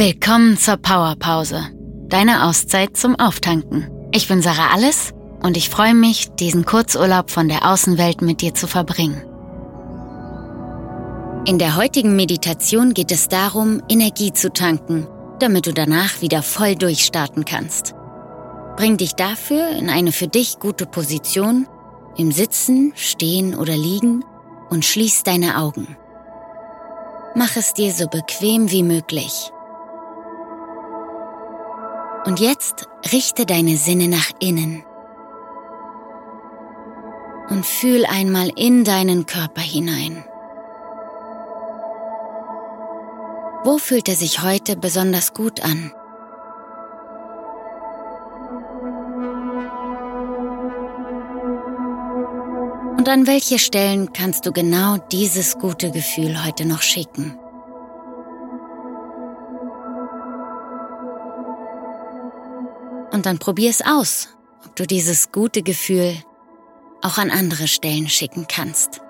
Willkommen zur Powerpause, deine Auszeit zum Auftanken. Ich bin Sarah Alles und ich freue mich, diesen Kurzurlaub von der Außenwelt mit dir zu verbringen. In der heutigen Meditation geht es darum, Energie zu tanken, damit du danach wieder voll durchstarten kannst. Bring dich dafür in eine für dich gute Position, im Sitzen, Stehen oder Liegen und schließ deine Augen. Mach es dir so bequem wie möglich. Und jetzt richte deine Sinne nach innen und fühl einmal in deinen Körper hinein. Wo fühlt er sich heute besonders gut an? Und an welche Stellen kannst du genau dieses gute Gefühl heute noch schicken? Und dann probier es aus, ob du dieses gute Gefühl auch an andere Stellen schicken kannst.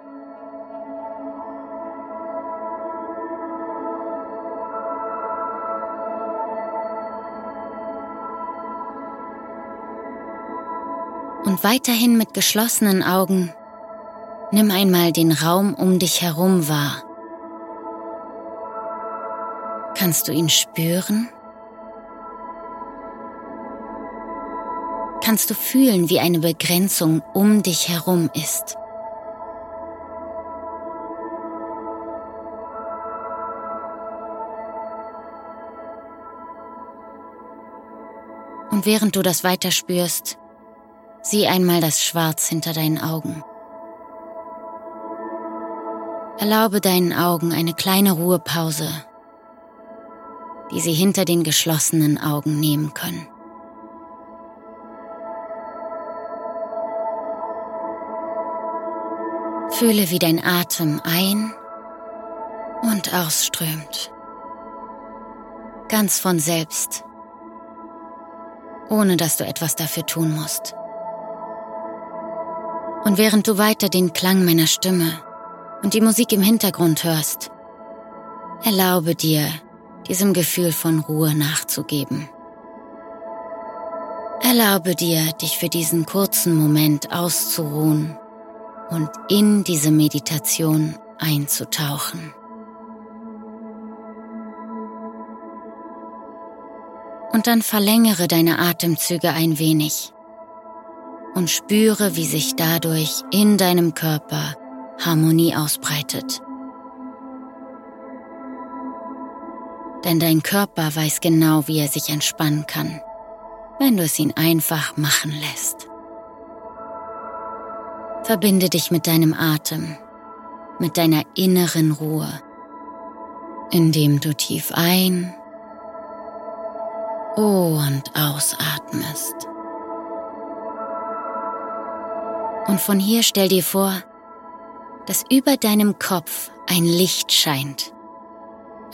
Und weiterhin mit geschlossenen Augen nimm einmal den Raum um dich herum wahr. Kannst du ihn spüren? Kannst du fühlen, wie eine Begrenzung um dich herum ist. Und während du das weiter spürst, sieh einmal das Schwarz hinter deinen Augen. Erlaube deinen Augen eine kleine Ruhepause, die sie hinter den geschlossenen Augen nehmen können. Fühle, wie dein Atem ein- und ausströmt. Ganz von selbst, ohne dass du etwas dafür tun musst. Und während du weiter den Klang meiner Stimme und die Musik im Hintergrund hörst, erlaube dir, diesem Gefühl von Ruhe nachzugeben. Erlaube dir, dich für diesen kurzen Moment auszuruhen und in diese Meditation einzutauchen. Und dann verlängere deine Atemzüge ein wenig und spüre, wie sich dadurch in deinem Körper Harmonie ausbreitet. Denn dein Körper weiß genau, wie er sich entspannen kann, wenn du es ihn einfach machen lässt. Verbinde dich mit deinem Atem, mit deiner inneren Ruhe, indem du tief ein und ausatmest. Und von hier stell dir vor, dass über deinem Kopf ein Licht scheint,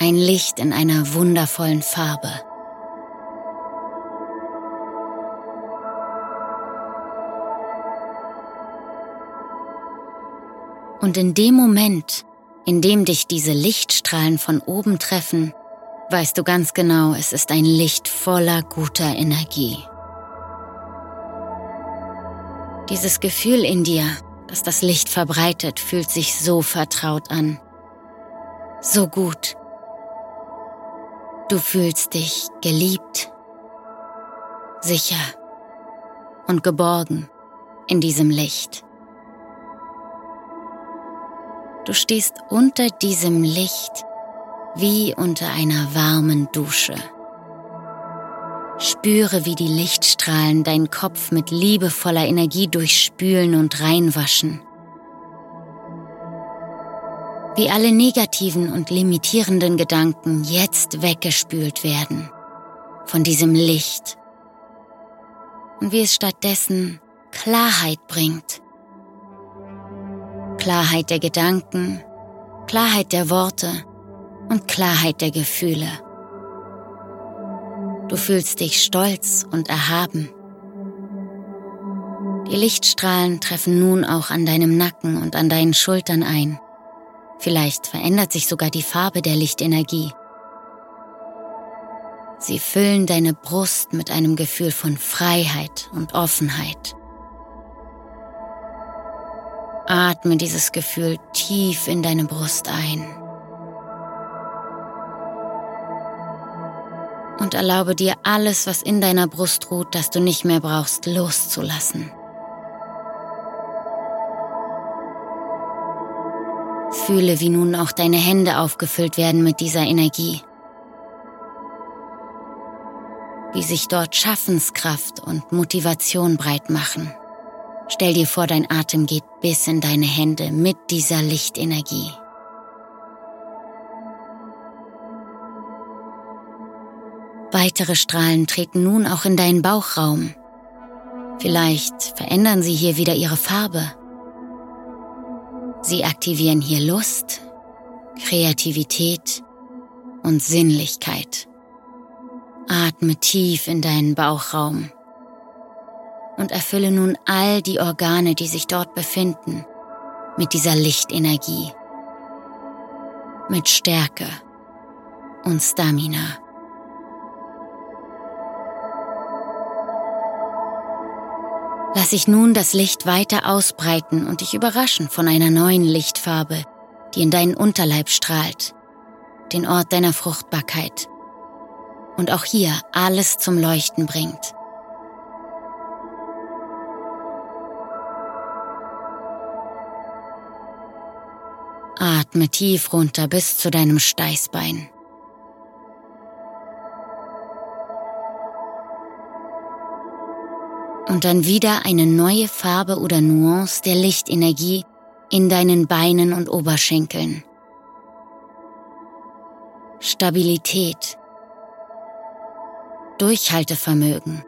ein Licht in einer wundervollen Farbe. Und in dem Moment, in dem dich diese Lichtstrahlen von oben treffen, weißt du ganz genau, es ist ein Licht voller guter Energie. Dieses Gefühl in dir, das das Licht verbreitet, fühlt sich so vertraut an. So gut. Du fühlst dich geliebt, sicher und geborgen in diesem Licht. Du stehst unter diesem Licht wie unter einer warmen Dusche. Spüre, wie die Lichtstrahlen deinen Kopf mit liebevoller Energie durchspülen und reinwaschen. Wie alle negativen und limitierenden Gedanken jetzt weggespült werden von diesem Licht und wie es stattdessen Klarheit bringt Klarheit der Gedanken, Klarheit der Worte und Klarheit der Gefühle. Du fühlst dich stolz und erhaben. Die Lichtstrahlen treffen nun auch an deinem Nacken und an deinen Schultern ein. Vielleicht verändert sich sogar die Farbe der Lichtenergie. Sie füllen deine Brust mit einem Gefühl von Freiheit und Offenheit. Atme dieses Gefühl tief in deine Brust ein. Und erlaube dir alles, was in deiner Brust ruht, das du nicht mehr brauchst, loszulassen. Fühle, wie nun auch deine Hände aufgefüllt werden mit dieser Energie. Wie sich dort Schaffenskraft und Motivation breit machen. Stell dir vor, dein Atem geht bis in deine Hände mit dieser Lichtenergie. Weitere Strahlen treten nun auch in deinen Bauchraum. Vielleicht verändern sie hier wieder ihre Farbe. Sie aktivieren hier Lust, Kreativität und Sinnlichkeit. Atme tief in deinen Bauchraum und erfülle nun all die Organe, die sich dort befinden, mit dieser Lichtenergie, mit Stärke und Stamina. Lass sich nun das Licht weiter ausbreiten und dich überraschen von einer neuen Lichtfarbe, die in deinen Unterleib strahlt, den Ort deiner Fruchtbarkeit und auch hier alles zum Leuchten bringt. Atme tief runter bis zu deinem Steißbein. Und dann wieder eine neue Farbe oder Nuance der Lichtenergie in deinen Beinen und Oberschenkeln. Stabilität. Durchhaltevermögen.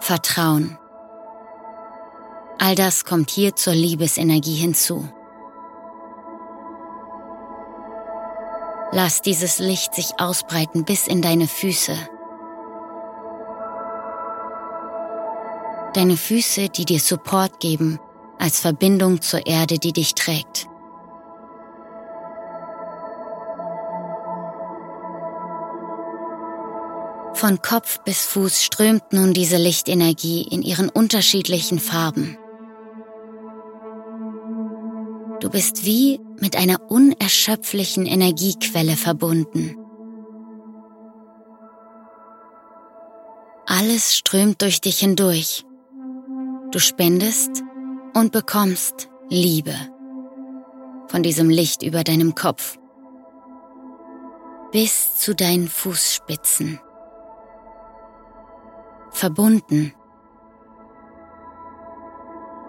Vertrauen. All das kommt hier zur Liebesenergie hinzu. Lass dieses Licht sich ausbreiten bis in deine Füße. Deine Füße, die dir Support geben, als Verbindung zur Erde, die dich trägt. Von Kopf bis Fuß strömt nun diese Lichtenergie in ihren unterschiedlichen Farben. Du bist wie mit einer unerschöpflichen Energiequelle verbunden. Alles strömt durch dich hindurch. Du spendest und bekommst Liebe von diesem Licht über deinem Kopf bis zu deinen Fußspitzen. Verbunden,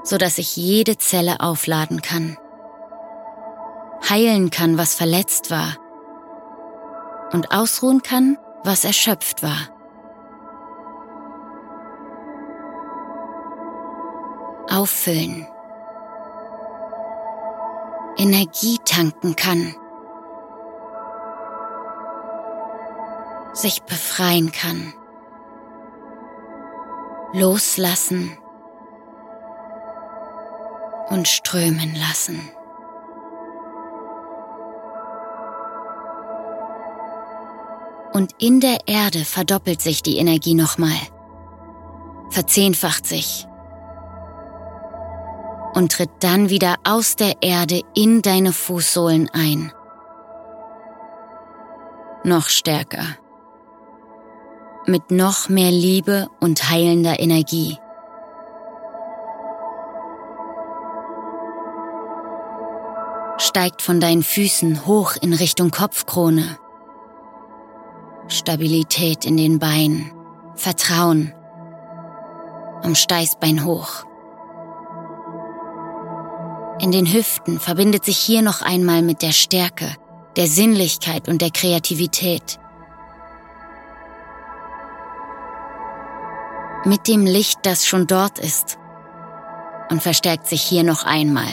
so dass sich jede Zelle aufladen kann heilen kann, was verletzt war und ausruhen kann, was erschöpft war. Auffüllen. Energie tanken kann. Sich befreien kann. Loslassen und strömen lassen. Und in der Erde verdoppelt sich die Energie nochmal, verzehnfacht sich und tritt dann wieder aus der Erde in deine Fußsohlen ein. Noch stärker. Mit noch mehr Liebe und heilender Energie. Steigt von deinen Füßen hoch in Richtung Kopfkrone Stabilität in den Beinen, Vertrauen, am Steißbein hoch. In den Hüften verbindet sich hier noch einmal mit der Stärke, der Sinnlichkeit und der Kreativität. Mit dem Licht, das schon dort ist und verstärkt sich hier noch einmal.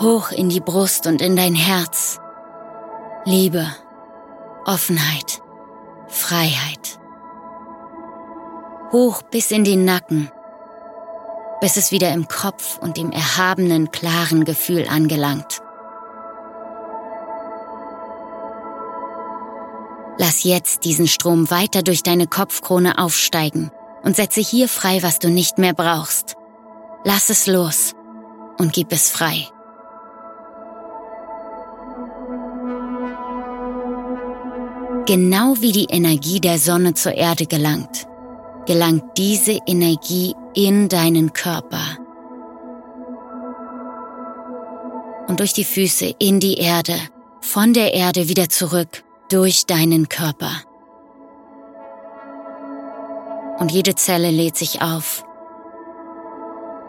Hoch in die Brust und in dein Herz. Liebe, Offenheit, Freiheit. Hoch bis in den Nacken, bis es wieder im Kopf und im erhabenen, klaren Gefühl angelangt. Lass jetzt diesen Strom weiter durch deine Kopfkrone aufsteigen und setze hier frei, was du nicht mehr brauchst. Lass es los und gib es frei. Genau wie die Energie der Sonne zur Erde gelangt, gelangt diese Energie in deinen Körper und durch die Füße in die Erde, von der Erde wieder zurück durch deinen Körper. Und jede Zelle lädt sich auf,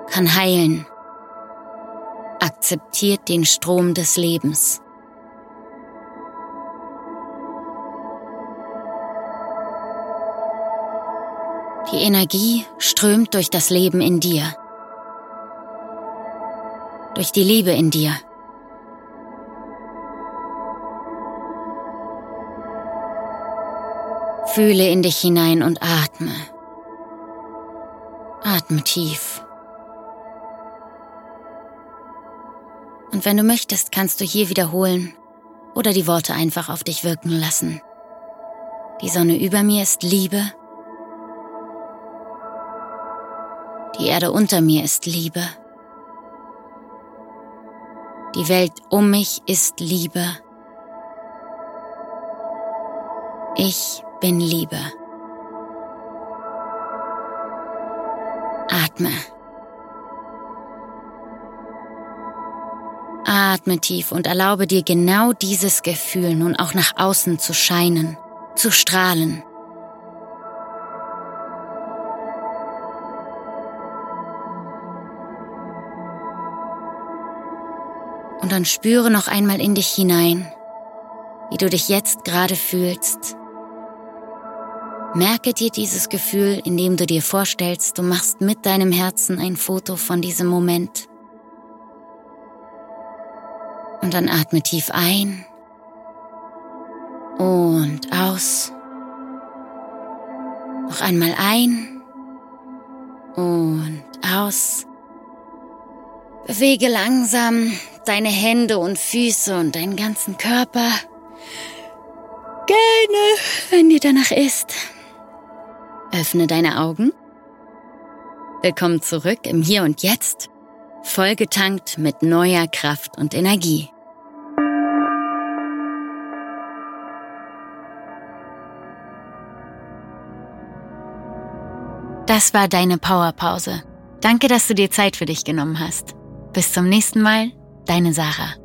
kann heilen, akzeptiert den Strom des Lebens. Die Energie strömt durch das Leben in dir, durch die Liebe in dir. Fühle in dich hinein und atme. Atme tief. Und wenn du möchtest, kannst du hier wiederholen oder die Worte einfach auf dich wirken lassen. Die Sonne über mir ist Liebe. Die Erde unter mir ist Liebe. Die Welt um mich ist Liebe. Ich bin Liebe. Atme. Atme tief und erlaube dir genau dieses Gefühl nun auch nach außen zu scheinen, zu strahlen. Und dann spüre noch einmal in dich hinein, wie du dich jetzt gerade fühlst Merke dir dieses Gefühl, indem du dir vorstellst, du machst mit deinem Herzen ein Foto von diesem Moment. Und dann atme tief ein und aus. Noch einmal ein und aus. Bewege langsam deine Hände und Füße und deinen ganzen Körper. Gerne, wenn dir danach ist. Öffne deine Augen. Willkommen zurück im Hier und Jetzt, vollgetankt mit neuer Kraft und Energie. Das war deine Powerpause. Danke, dass du dir Zeit für dich genommen hast. Bis zum nächsten Mal, deine Sarah.